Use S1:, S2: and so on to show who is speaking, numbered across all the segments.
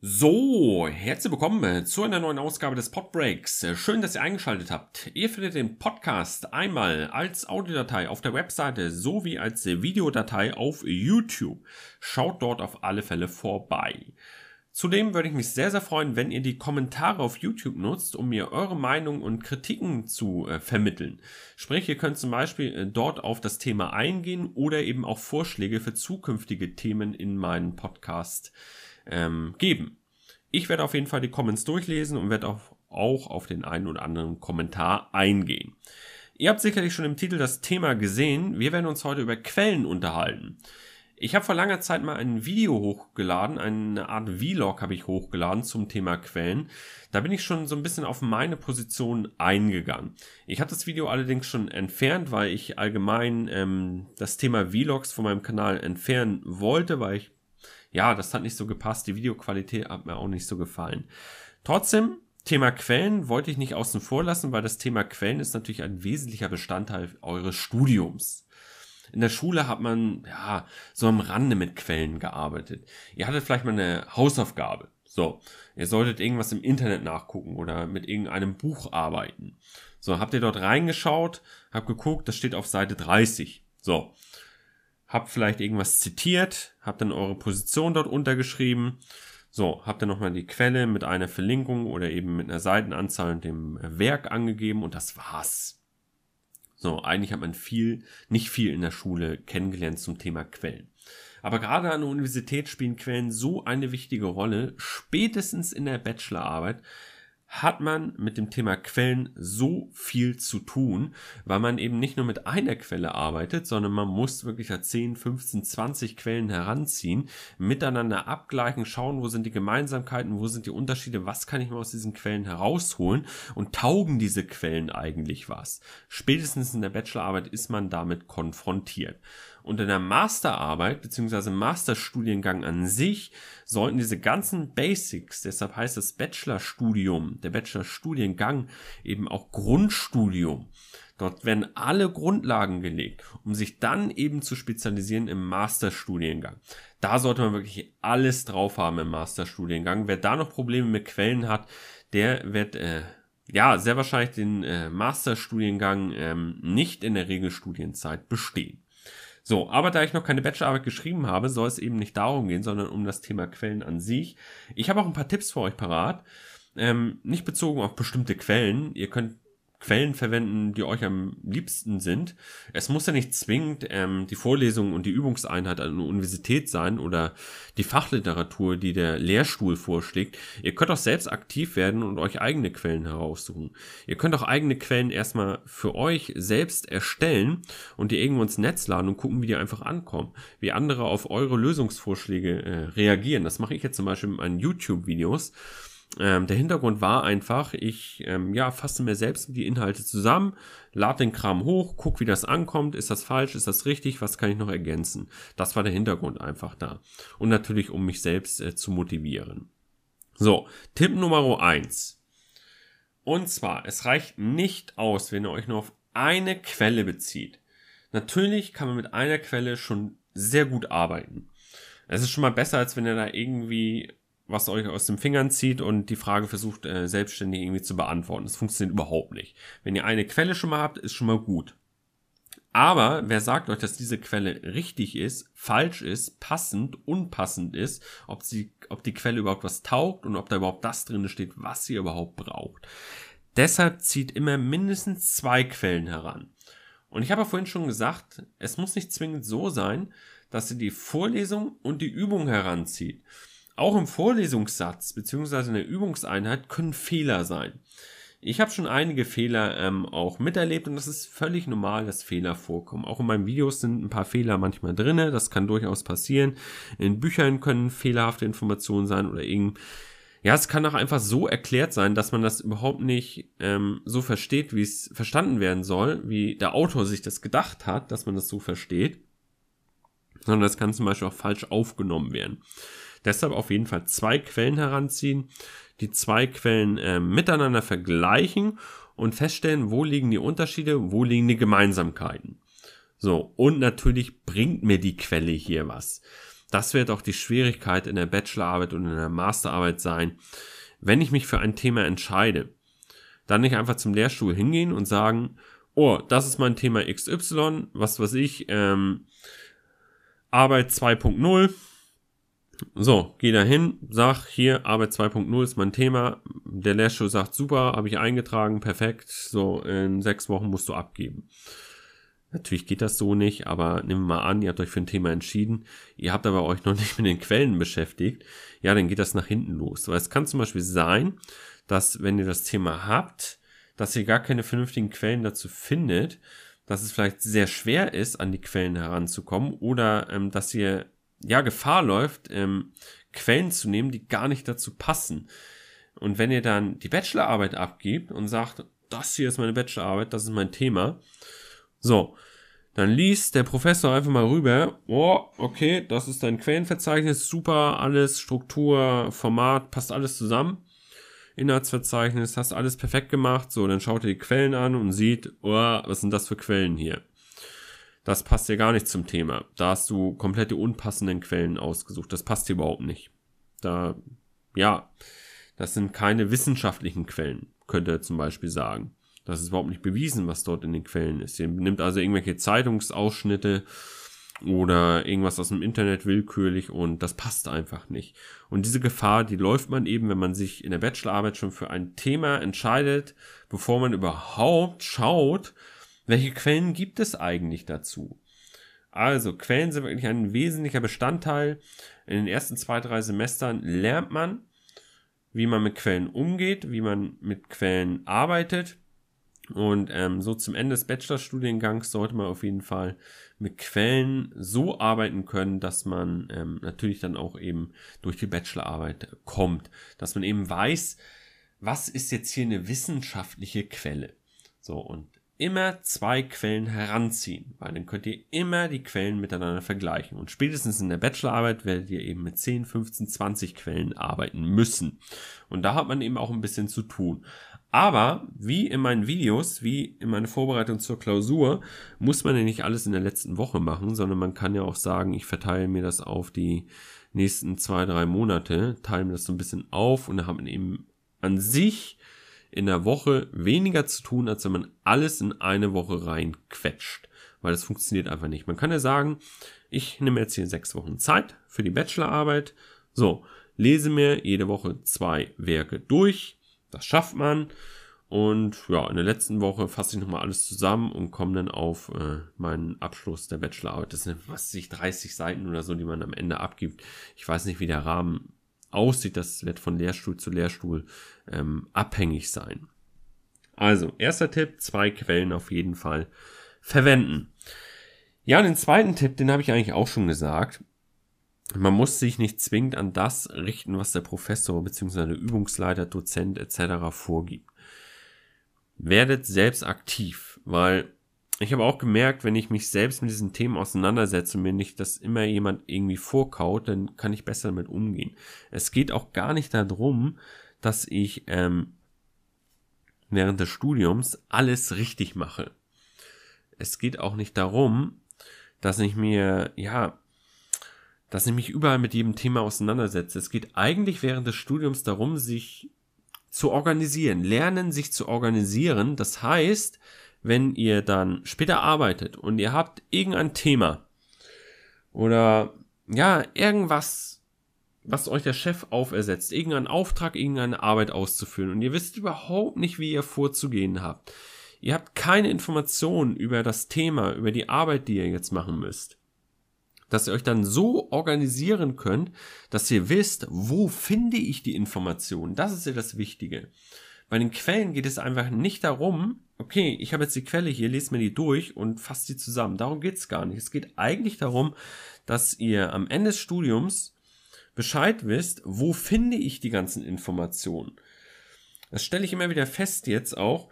S1: So, herzlich willkommen zu einer neuen Ausgabe des Podbreaks. Schön, dass ihr eingeschaltet habt. Ihr findet den Podcast einmal als Audiodatei auf der Webseite sowie als Videodatei auf YouTube. Schaut dort auf alle Fälle vorbei. Zudem würde ich mich sehr, sehr freuen, wenn ihr die Kommentare auf YouTube nutzt, um mir eure Meinung und Kritiken zu äh, vermitteln. Sprich, ihr könnt zum Beispiel äh, dort auf das Thema eingehen oder eben auch Vorschläge für zukünftige Themen in meinen Podcast ähm, geben. Ich werde auf jeden Fall die Comments durchlesen und werde auch, auch auf den einen oder anderen Kommentar eingehen. Ihr habt sicherlich schon im Titel das Thema gesehen. Wir werden uns heute über Quellen unterhalten. Ich habe vor langer Zeit mal ein Video hochgeladen, eine Art Vlog habe ich hochgeladen zum Thema Quellen. Da bin ich schon so ein bisschen auf meine Position eingegangen. Ich habe das Video allerdings schon entfernt, weil ich allgemein ähm, das Thema Vlogs von meinem Kanal entfernen wollte, weil ich ja, das hat nicht so gepasst. Die Videoqualität hat mir auch nicht so gefallen. Trotzdem, Thema Quellen wollte ich nicht außen vor lassen, weil das Thema Quellen ist natürlich ein wesentlicher Bestandteil eures Studiums. In der Schule hat man ja so am Rande mit Quellen gearbeitet. Ihr hattet vielleicht mal eine Hausaufgabe. So, ihr solltet irgendwas im Internet nachgucken oder mit irgendeinem Buch arbeiten. So, habt ihr dort reingeschaut, habt geguckt, das steht auf Seite 30. So, habt vielleicht irgendwas zitiert, habt dann eure Position dort untergeschrieben. So, habt ihr nochmal die Quelle mit einer Verlinkung oder eben mit einer Seitenanzahl und dem Werk angegeben und das war's. So, eigentlich hat man viel, nicht viel in der Schule kennengelernt zum Thema Quellen. Aber gerade an der Universität spielen Quellen so eine wichtige Rolle, spätestens in der Bachelorarbeit, hat man mit dem Thema Quellen so viel zu tun, weil man eben nicht nur mit einer Quelle arbeitet, sondern man muss wirklich 10, 15, 20 Quellen heranziehen, miteinander abgleichen, schauen, wo sind die Gemeinsamkeiten, wo sind die Unterschiede, was kann ich mir aus diesen Quellen herausholen und taugen diese Quellen eigentlich was. Spätestens in der Bachelorarbeit ist man damit konfrontiert. Und in der Masterarbeit bzw. Masterstudiengang an sich sollten diese ganzen Basics, deshalb heißt das Bachelorstudium, der Bachelorstudiengang eben auch Grundstudium. Dort werden alle Grundlagen gelegt, um sich dann eben zu spezialisieren im Masterstudiengang. Da sollte man wirklich alles drauf haben im Masterstudiengang. Wer da noch Probleme mit Quellen hat, der wird äh, ja sehr wahrscheinlich den äh, Masterstudiengang ähm, nicht in der Regelstudienzeit bestehen. So, aber da ich noch keine Bachelorarbeit geschrieben habe, soll es eben nicht darum gehen, sondern um das Thema Quellen an sich. Ich habe auch ein paar Tipps für euch parat. Ähm, nicht bezogen auf bestimmte Quellen. Ihr könnt Quellen verwenden, die euch am liebsten sind. Es muss ja nicht zwingend ähm, die Vorlesung und die Übungseinheit an der Universität sein oder die Fachliteratur, die der Lehrstuhl vorschlägt. Ihr könnt auch selbst aktiv werden und euch eigene Quellen heraussuchen. Ihr könnt auch eigene Quellen erstmal für euch selbst erstellen und die irgendwo ins Netz laden und gucken, wie die einfach ankommen. Wie andere auf eure Lösungsvorschläge äh, reagieren. Das mache ich jetzt zum Beispiel mit meinen YouTube-Videos. Ähm, der Hintergrund war einfach, ich ähm, ja, fasse mir selbst die Inhalte zusammen, lade den Kram hoch, guck, wie das ankommt, ist das falsch, ist das richtig, was kann ich noch ergänzen. Das war der Hintergrund einfach da. Und natürlich, um mich selbst äh, zu motivieren. So, Tipp Nummer eins. Und zwar, es reicht nicht aus, wenn ihr euch nur auf eine Quelle bezieht. Natürlich kann man mit einer Quelle schon sehr gut arbeiten. Es ist schon mal besser, als wenn ihr da irgendwie was euch aus den Fingern zieht und die Frage versucht, äh, selbstständig irgendwie zu beantworten. Das funktioniert überhaupt nicht. Wenn ihr eine Quelle schon mal habt, ist schon mal gut. Aber wer sagt euch, dass diese Quelle richtig ist, falsch ist, passend, unpassend ist, ob sie, ob die Quelle überhaupt was taugt und ob da überhaupt das drin steht, was ihr überhaupt braucht. Deshalb zieht immer mindestens zwei Quellen heran. Und ich habe ja vorhin schon gesagt, es muss nicht zwingend so sein, dass ihr die Vorlesung und die Übung heranzieht. Auch im Vorlesungssatz bzw. in der Übungseinheit können Fehler sein. Ich habe schon einige Fehler ähm, auch miterlebt und das ist völlig normal, dass Fehler vorkommen. Auch in meinen Videos sind ein paar Fehler manchmal drinne, das kann durchaus passieren. In Büchern können fehlerhafte Informationen sein oder irgend ja, es kann auch einfach so erklärt sein, dass man das überhaupt nicht ähm, so versteht, wie es verstanden werden soll, wie der Autor sich das gedacht hat, dass man das so versteht, sondern das kann zum Beispiel auch falsch aufgenommen werden. Deshalb auf jeden Fall zwei Quellen heranziehen, die zwei Quellen äh, miteinander vergleichen und feststellen, wo liegen die Unterschiede, wo liegen die Gemeinsamkeiten. So, und natürlich bringt mir die Quelle hier was. das wird auch die Schwierigkeit in der Bachelorarbeit und in der Masterarbeit sein, wenn ich mich für ein Thema entscheide. Dann nicht einfach zum Lehrstuhl hingehen und sagen, oh, das ist mein Thema XY, was weiß ich, ähm, Arbeit 2.0. So, geh da hin, sag hier, Arbeit 2.0 ist mein Thema. Der Lehrstuhl sagt, super, habe ich eingetragen, perfekt. So, in sechs Wochen musst du abgeben. Natürlich geht das so nicht, aber nehmen wir mal an, ihr habt euch für ein Thema entschieden, ihr habt aber euch noch nicht mit den Quellen beschäftigt, ja, dann geht das nach hinten los. Weil es kann zum Beispiel sein, dass wenn ihr das Thema habt, dass ihr gar keine vernünftigen Quellen dazu findet, dass es vielleicht sehr schwer ist, an die Quellen heranzukommen oder ähm, dass ihr ja Gefahr läuft, ähm, Quellen zu nehmen, die gar nicht dazu passen. Und wenn ihr dann die Bachelorarbeit abgibt und sagt, das hier ist meine Bachelorarbeit, das ist mein Thema, so, dann liest der Professor einfach mal rüber, oh, okay, das ist dein Quellenverzeichnis, super, alles, Struktur, Format, passt alles zusammen. Inhaltsverzeichnis, hast alles perfekt gemacht, so, dann schaut ihr die Quellen an und sieht, oh, was sind das für Quellen hier? Das passt dir gar nicht zum Thema. Da hast du komplette unpassenden Quellen ausgesucht. Das passt dir überhaupt nicht. Da, ja, das sind keine wissenschaftlichen Quellen, könnte er zum Beispiel sagen. Das ist überhaupt nicht bewiesen, was dort in den Quellen ist. Ihr nimmt also irgendwelche Zeitungsausschnitte oder irgendwas aus dem Internet willkürlich und das passt einfach nicht. Und diese Gefahr, die läuft man eben, wenn man sich in der Bachelorarbeit schon für ein Thema entscheidet, bevor man überhaupt schaut, welche Quellen gibt es eigentlich dazu. Also Quellen sind wirklich ein wesentlicher Bestandteil. In den ersten zwei, drei Semestern lernt man, wie man mit Quellen umgeht, wie man mit Quellen arbeitet und ähm, so zum Ende des Bachelorstudiengangs sollte man auf jeden Fall mit Quellen so arbeiten können, dass man ähm, natürlich dann auch eben durch die Bachelorarbeit kommt. Dass man eben weiß, was ist jetzt hier eine wissenschaftliche Quelle. So, und immer zwei Quellen heranziehen, weil dann könnt ihr immer die Quellen miteinander vergleichen. Und spätestens in der Bachelorarbeit werdet ihr eben mit 10, 15, 20 Quellen arbeiten müssen. Und da hat man eben auch ein bisschen zu tun. Aber wie in meinen Videos, wie in meiner Vorbereitung zur Klausur, muss man ja nicht alles in der letzten Woche machen, sondern man kann ja auch sagen, ich verteile mir das auf die nächsten zwei, drei Monate, teile mir das so ein bisschen auf und dann hat man eben an sich in der Woche weniger zu tun, als wenn man alles in eine Woche reinquetscht. Weil das funktioniert einfach nicht. Man kann ja sagen, ich nehme jetzt hier sechs Wochen Zeit für die Bachelorarbeit. So, lese mir jede Woche zwei Werke durch, das schafft man. Und ja, in der letzten Woche fasse ich nochmal alles zusammen und komme dann auf äh, meinen Abschluss der Bachelorarbeit. Das sind, was sich 30 Seiten oder so, die man am Ende abgibt. Ich weiß nicht, wie der Rahmen aussieht. Das wird von Lehrstuhl zu Lehrstuhl ähm, abhängig sein. Also, erster Tipp, zwei Quellen auf jeden Fall verwenden. Ja, den zweiten Tipp, den habe ich eigentlich auch schon gesagt man muss sich nicht zwingend an das richten, was der Professor bzw. Übungsleiter, Dozent etc. vorgibt. Werdet selbst aktiv, weil ich habe auch gemerkt, wenn ich mich selbst mit diesen Themen auseinandersetze und mir nicht das immer jemand irgendwie vorkaut, dann kann ich besser damit umgehen. Es geht auch gar nicht darum, dass ich ähm, während des Studiums alles richtig mache. Es geht auch nicht darum, dass ich mir, ja, dass ich mich überall mit jedem Thema auseinandersetze. Es geht eigentlich während des Studiums darum, sich zu organisieren, lernen, sich zu organisieren. Das heißt, wenn ihr dann später arbeitet und ihr habt irgendein Thema oder ja, irgendwas, was euch der Chef aufersetzt, irgendeinen Auftrag, irgendeine Arbeit auszuführen und ihr wisst überhaupt nicht, wie ihr vorzugehen habt. Ihr habt keine Informationen über das Thema, über die Arbeit, die ihr jetzt machen müsst dass ihr euch dann so organisieren könnt, dass ihr wisst, wo finde ich die Informationen. Das ist ja das Wichtige. Bei den Quellen geht es einfach nicht darum, okay, ich habe jetzt die Quelle hier, lese mir die durch und fasse die zusammen. Darum geht es gar nicht. Es geht eigentlich darum, dass ihr am Ende des Studiums Bescheid wisst, wo finde ich die ganzen Informationen. Das stelle ich immer wieder fest jetzt auch,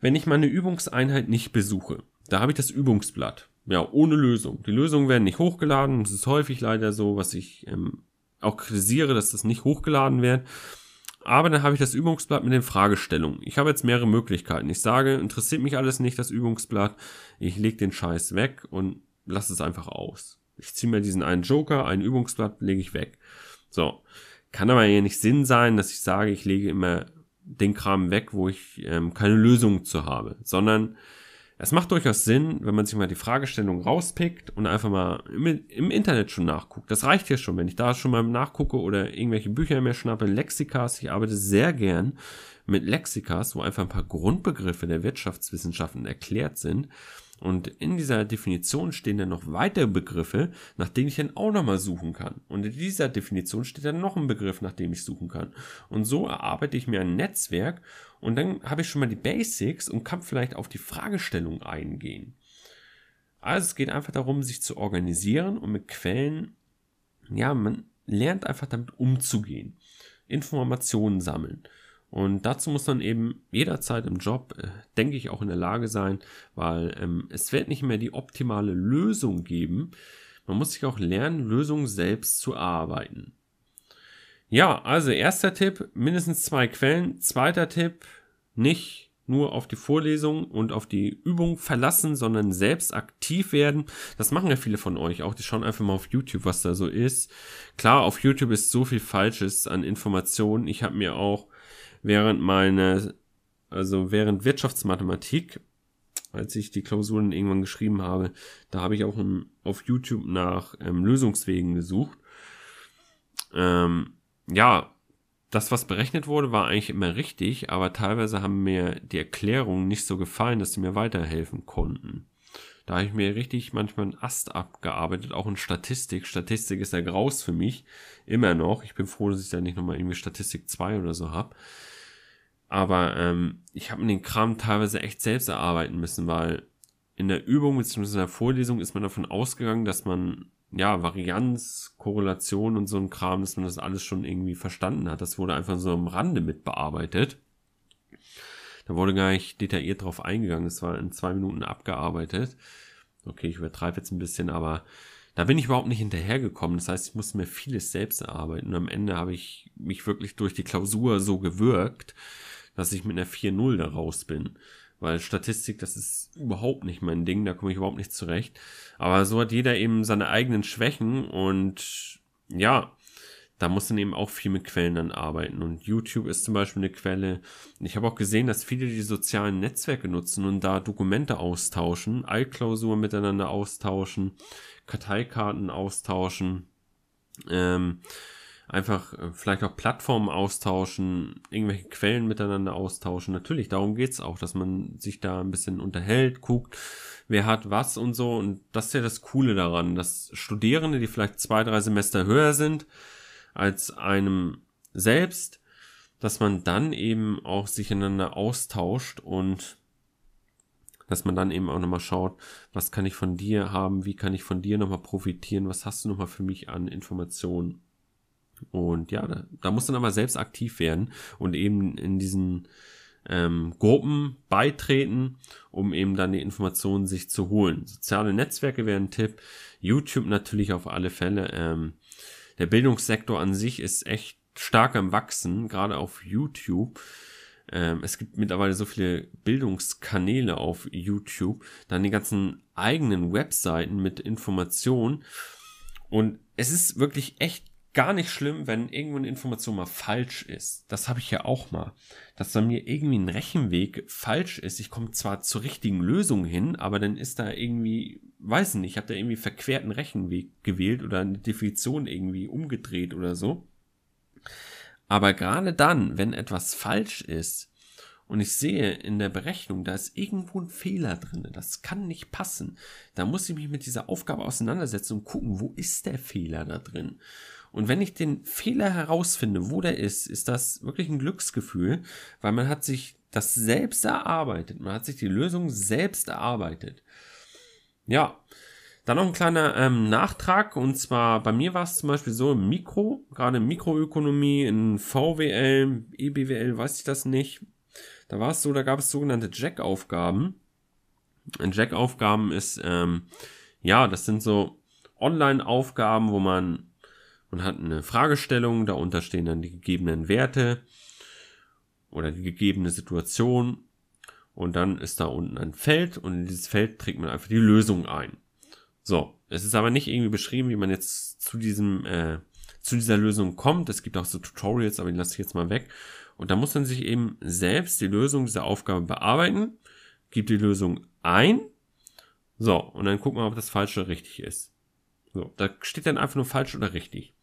S1: wenn ich meine Übungseinheit nicht besuche. Da habe ich das Übungsblatt ja, ohne Lösung. Die Lösungen werden nicht hochgeladen. Das ist häufig leider so, was ich ähm, auch kritisiere, dass das nicht hochgeladen wird. Aber dann habe ich das Übungsblatt mit den Fragestellungen. Ich habe jetzt mehrere Möglichkeiten. Ich sage, interessiert mich alles nicht, das Übungsblatt. Ich lege den Scheiß weg und lasse es einfach aus. Ich ziehe mir diesen einen Joker, ein Übungsblatt, lege ich weg. So. Kann aber ja nicht Sinn sein, dass ich sage, ich lege immer den Kram weg, wo ich ähm, keine Lösung zu habe, sondern es macht durchaus Sinn, wenn man sich mal die Fragestellung rauspickt und einfach mal im, im, Internet schon nachguckt. Das reicht ja schon, wenn ich da schon mal nachgucke oder irgendwelche Bücher mehr schnappe, Lexikas. Ich arbeite sehr gern mit Lexikas, wo einfach ein paar Grundbegriffe der Wirtschaftswissenschaften erklärt sind und in dieser Definition stehen dann noch weitere Begriffe, nach denen ich dann auch nochmal suchen kann. Und in dieser Definition steht dann noch ein Begriff, nach dem ich suchen kann. Und so erarbeite ich mir ein Netzwerk und dann habe ich schon mal die Basics und kann vielleicht auf die Fragestellung eingehen. Also es geht einfach darum, sich zu organisieren und mit Quellen, ja, man lernt einfach damit umzugehen. Informationen sammeln. Und dazu muss man eben jederzeit im Job, äh, denke ich, auch in der Lage sein, weil ähm, es wird nicht mehr die optimale Lösung geben. Man muss sich auch lernen, Lösungen selbst zu erarbeiten. Ja, also erster Tipp, mindestens zwei Quellen. Zweiter Tipp, nicht nur auf die Vorlesung und auf die Übung verlassen, sondern selbst aktiv werden. Das machen ja viele von euch auch. Die schauen einfach mal auf YouTube, was da so ist. Klar, auf YouTube ist so viel Falsches an Informationen. Ich habe mir auch während meine, also während Wirtschaftsmathematik, als ich die Klausuren irgendwann geschrieben habe, da habe ich auch auf YouTube nach ähm, Lösungswegen gesucht. Ähm, ja, das, was berechnet wurde, war eigentlich immer richtig, aber teilweise haben mir die Erklärungen nicht so gefallen, dass sie mir weiterhelfen konnten. Da habe ich mir richtig manchmal einen Ast abgearbeitet, auch in Statistik. Statistik ist ja graus für mich, immer noch. Ich bin froh, dass ich da nicht nochmal irgendwie Statistik 2 oder so habe. Aber ähm, ich habe mir den Kram teilweise echt selbst erarbeiten müssen, weil in der Übung bzw. in der Vorlesung ist man davon ausgegangen, dass man ja Varianz, Korrelation und so ein Kram, dass man das alles schon irgendwie verstanden hat. Das wurde einfach so am Rande mit bearbeitet. Da wurde gar nicht detailliert drauf eingegangen. Es war in zwei Minuten abgearbeitet. Okay, ich übertreibe jetzt ein bisschen, aber da bin ich überhaupt nicht hinterhergekommen. Das heißt, ich musste mir vieles selbst erarbeiten. Und am Ende habe ich mich wirklich durch die Klausur so gewirkt, dass ich mit einer 4-0 da raus bin. Weil Statistik, das ist überhaupt nicht mein Ding, da komme ich überhaupt nicht zurecht. Aber so hat jeder eben seine eigenen Schwächen und ja, da muss dann eben auch viel mit Quellen dann arbeiten. Und YouTube ist zum Beispiel eine Quelle. Ich habe auch gesehen, dass viele die sozialen Netzwerke nutzen und da Dokumente austauschen, Altklausuren miteinander austauschen, Karteikarten austauschen. Ähm, einfach äh, vielleicht auch Plattformen austauschen, irgendwelche Quellen miteinander austauschen. Natürlich, darum geht's auch, dass man sich da ein bisschen unterhält, guckt, wer hat was und so. Und das ist ja das Coole daran, dass Studierende, die vielleicht zwei, drei Semester höher sind als einem selbst, dass man dann eben auch sich einander austauscht und dass man dann eben auch nochmal schaut, was kann ich von dir haben, wie kann ich von dir nochmal profitieren, was hast du nochmal für mich an Informationen und ja, da, da muss dann aber selbst aktiv werden und eben in diesen ähm, Gruppen beitreten, um eben dann die Informationen sich zu holen. Soziale Netzwerke wären ein Tipp. YouTube natürlich auf alle Fälle. Ähm, der Bildungssektor an sich ist echt stark am Wachsen, gerade auf YouTube. Ähm, es gibt mittlerweile so viele Bildungskanäle auf YouTube, dann die ganzen eigenen Webseiten mit Informationen. Und es ist wirklich echt gar nicht schlimm, wenn irgendwo eine Information mal falsch ist. Das habe ich ja auch mal. Dass bei mir irgendwie ein Rechenweg falsch ist. Ich komme zwar zur richtigen Lösung hin, aber dann ist da irgendwie, weiß nicht, ich habe da irgendwie verquerten Rechenweg gewählt oder eine Definition irgendwie umgedreht oder so. Aber gerade dann, wenn etwas falsch ist, und ich sehe in der Berechnung, da ist irgendwo ein Fehler drin, das kann nicht passen, da muss ich mich mit dieser Aufgabe auseinandersetzen und gucken, wo ist der Fehler da drin. Und wenn ich den Fehler herausfinde, wo der ist, ist das wirklich ein Glücksgefühl, weil man hat sich das selbst erarbeitet. Man hat sich die Lösung selbst erarbeitet. Ja, dann noch ein kleiner ähm, Nachtrag. Und zwar bei mir war es zum Beispiel so im Mikro, gerade in Mikroökonomie, in VWL, EBWL, weiß ich das nicht. Da war es so, da gab es sogenannte Jack-Aufgaben. Jack-Aufgaben ist, ähm, ja, das sind so Online-Aufgaben, wo man und hat eine Fragestellung, darunter stehen dann die gegebenen Werte oder die gegebene Situation und dann ist da unten ein Feld und in dieses Feld trägt man einfach die Lösung ein. So, es ist aber nicht irgendwie beschrieben, wie man jetzt zu diesem, äh, zu dieser Lösung kommt. Es gibt auch so Tutorials, aber die lasse ich jetzt mal weg. Und da muss man sich eben selbst die Lösung dieser Aufgabe bearbeiten, gibt die Lösung ein. So, und dann gucken wir, ob das falsch oder richtig ist. So, da steht dann einfach nur falsch oder richtig.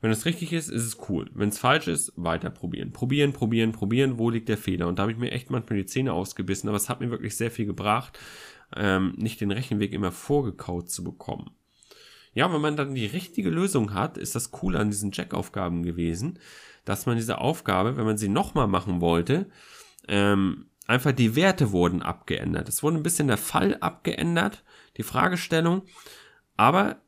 S1: Wenn es richtig ist, ist es cool. Wenn es falsch ist, weiter probieren. Probieren, probieren, probieren, wo liegt der Fehler? Und da habe ich mir echt manchmal die Zähne ausgebissen, aber es hat mir wirklich sehr viel gebracht, ähm, nicht den Rechenweg immer vorgekaut zu bekommen. Ja, wenn man dann die richtige Lösung hat, ist das cool an diesen Check-Aufgaben gewesen, dass man diese Aufgabe, wenn man sie nochmal machen wollte, ähm, einfach die Werte wurden abgeändert. Es wurde ein bisschen der Fall abgeändert, die Fragestellung, aber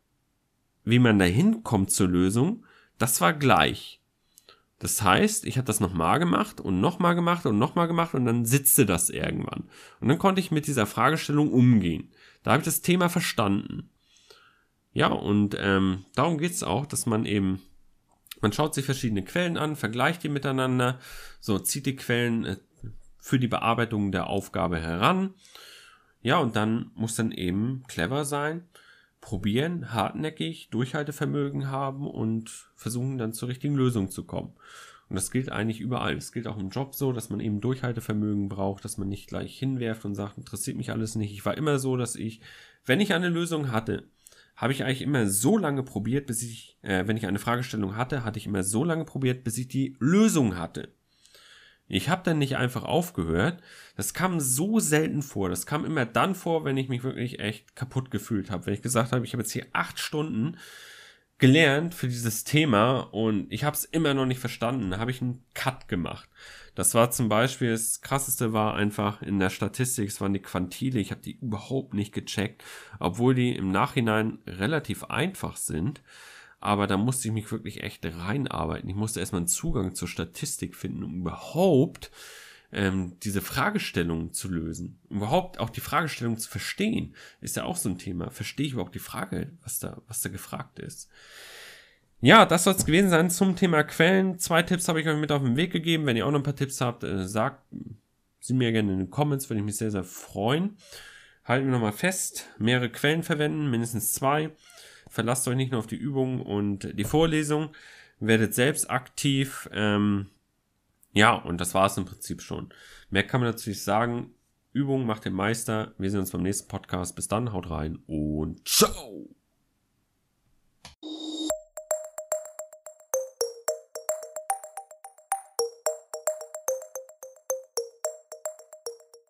S1: wie man dahin kommt zur Lösung, das war gleich. Das heißt, ich habe das nochmal gemacht und nochmal gemacht und nochmal gemacht und dann sitzte das irgendwann. Und dann konnte ich mit dieser Fragestellung umgehen. Da habe ich das Thema verstanden. Ja, und ähm, darum geht's auch, dass man eben, man schaut sich verschiedene Quellen an, vergleicht die miteinander, so zieht die Quellen äh, für die Bearbeitung der Aufgabe heran. Ja, und dann muss dann eben clever sein probieren, hartnäckig, Durchhaltevermögen haben und versuchen dann zur richtigen Lösung zu kommen. Und das gilt eigentlich überall. Es gilt auch im Job so, dass man eben Durchhaltevermögen braucht, dass man nicht gleich hinwerft und sagt, interessiert mich alles nicht. Ich war immer so, dass ich, wenn ich eine Lösung hatte, habe ich eigentlich immer so lange probiert, bis ich, äh, wenn ich eine Fragestellung hatte, hatte ich immer so lange probiert, bis ich die Lösung hatte. Ich habe dann nicht einfach aufgehört. Das kam so selten vor. Das kam immer dann vor, wenn ich mich wirklich echt kaputt gefühlt habe. Wenn ich gesagt habe, ich habe jetzt hier acht Stunden gelernt für dieses Thema und ich habe es immer noch nicht verstanden. Da habe ich einen Cut gemacht. Das war zum Beispiel, das krasseste war einfach in der Statistik, es waren die Quantile. Ich habe die überhaupt nicht gecheckt, obwohl die im Nachhinein relativ einfach sind. Aber da musste ich mich wirklich echt reinarbeiten. Ich musste erstmal einen Zugang zur Statistik finden, um überhaupt ähm, diese Fragestellung zu lösen. Überhaupt auch die Fragestellung zu verstehen, ist ja auch so ein Thema. Verstehe ich überhaupt die Frage, was da, was da gefragt ist? Ja, das soll es gewesen sein zum Thema Quellen. Zwei Tipps habe ich euch mit auf den Weg gegeben. Wenn ihr auch noch ein paar Tipps habt, äh, sagt sie mir gerne in den Comments, würde ich mich sehr, sehr freuen. Halten wir nochmal fest, mehrere Quellen verwenden, mindestens zwei. Verlasst euch nicht nur auf die Übung und die Vorlesung. Werdet selbst aktiv. Ähm, ja, und das war es im Prinzip schon. Mehr kann man natürlich sagen. Übung macht den Meister. Wir sehen uns beim nächsten Podcast. Bis dann, haut rein und ciao!